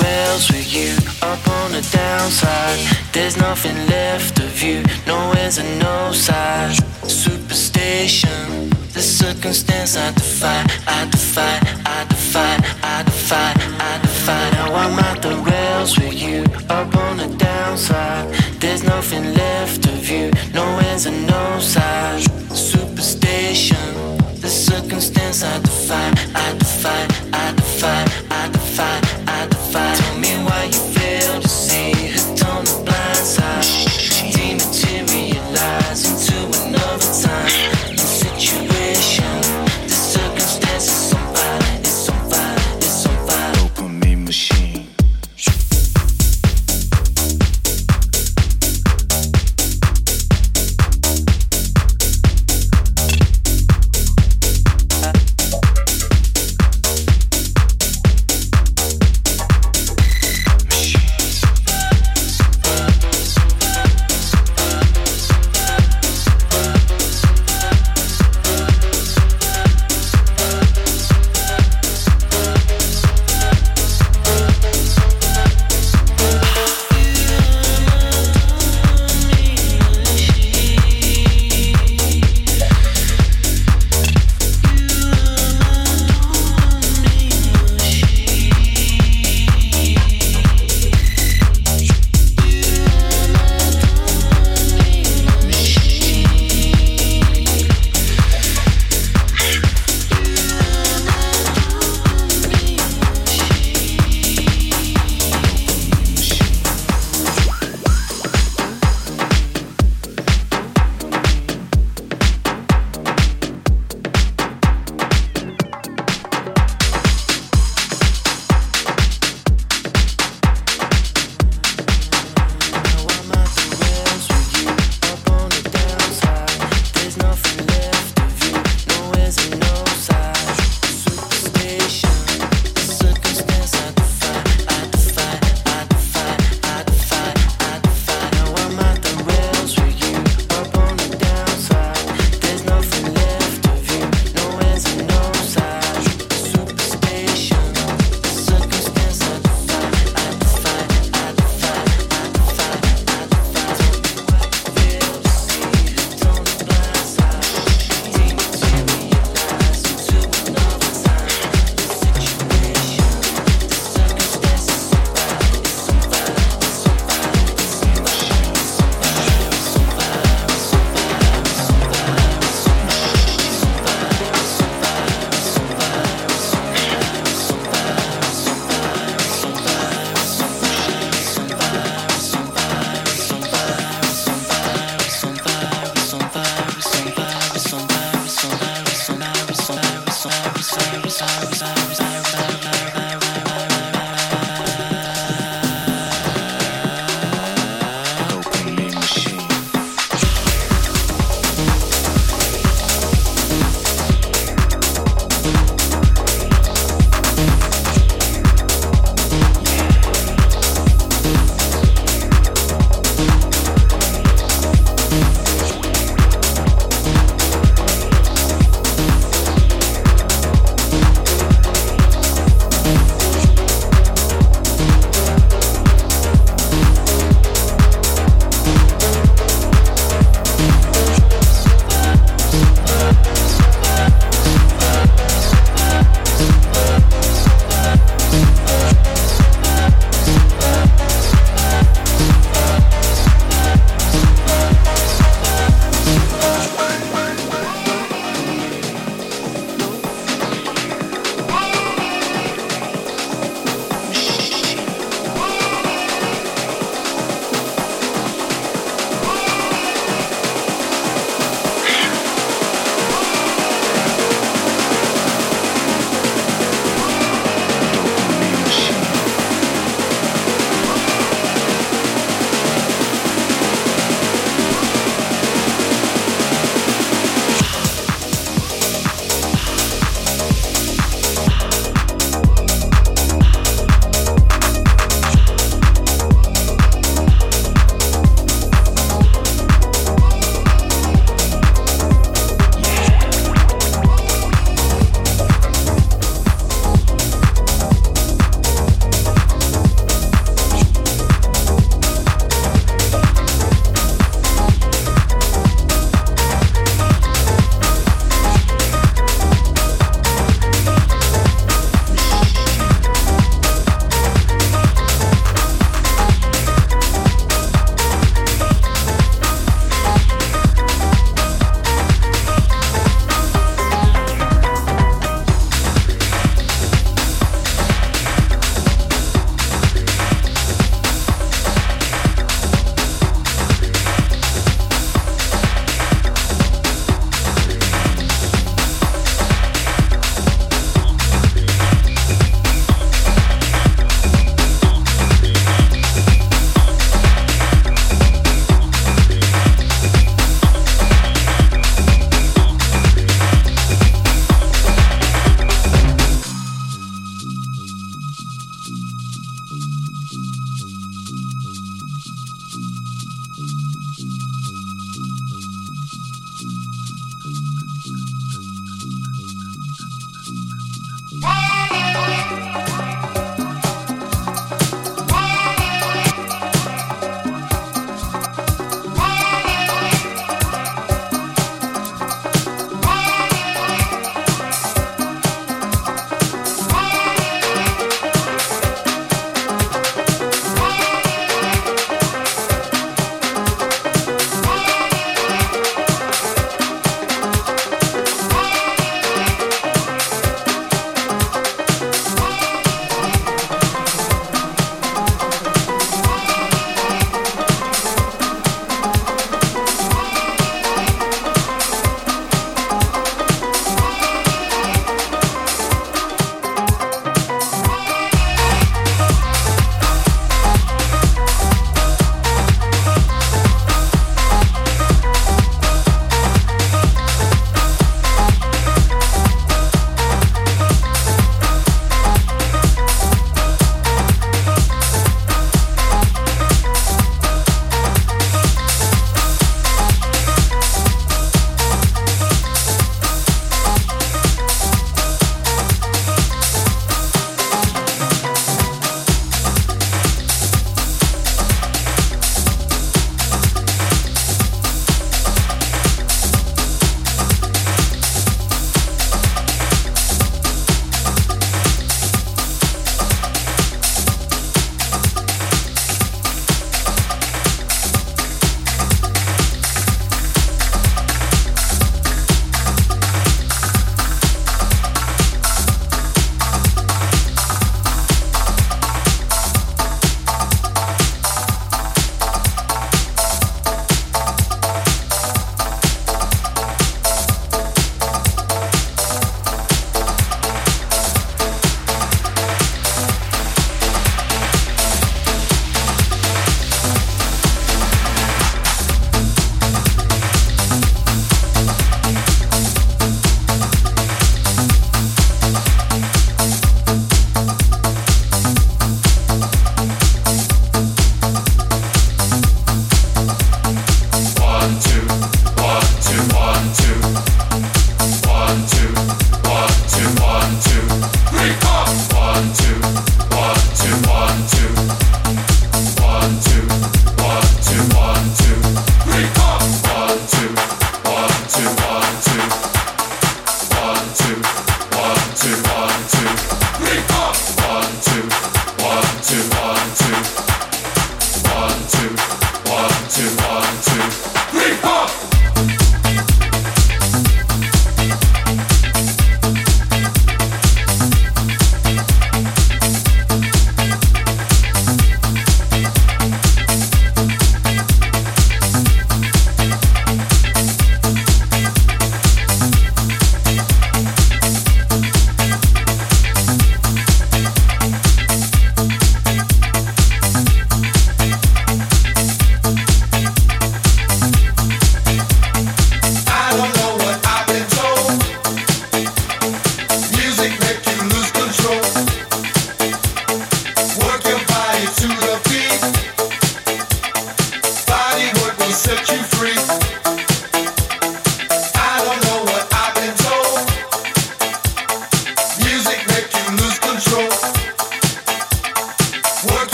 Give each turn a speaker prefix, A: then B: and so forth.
A: rails with you. Up on the downside, there's nothing left of you. Nowhere's a no side. Superstation, the circumstance I defy, I defy, I defy, I defy, I defy. Now I'm at the rails with you. Up on the downside, there's nothing left of you. Nowhere's a no side. Superstation, the circumstance I defy, I defy, I defy, I defy.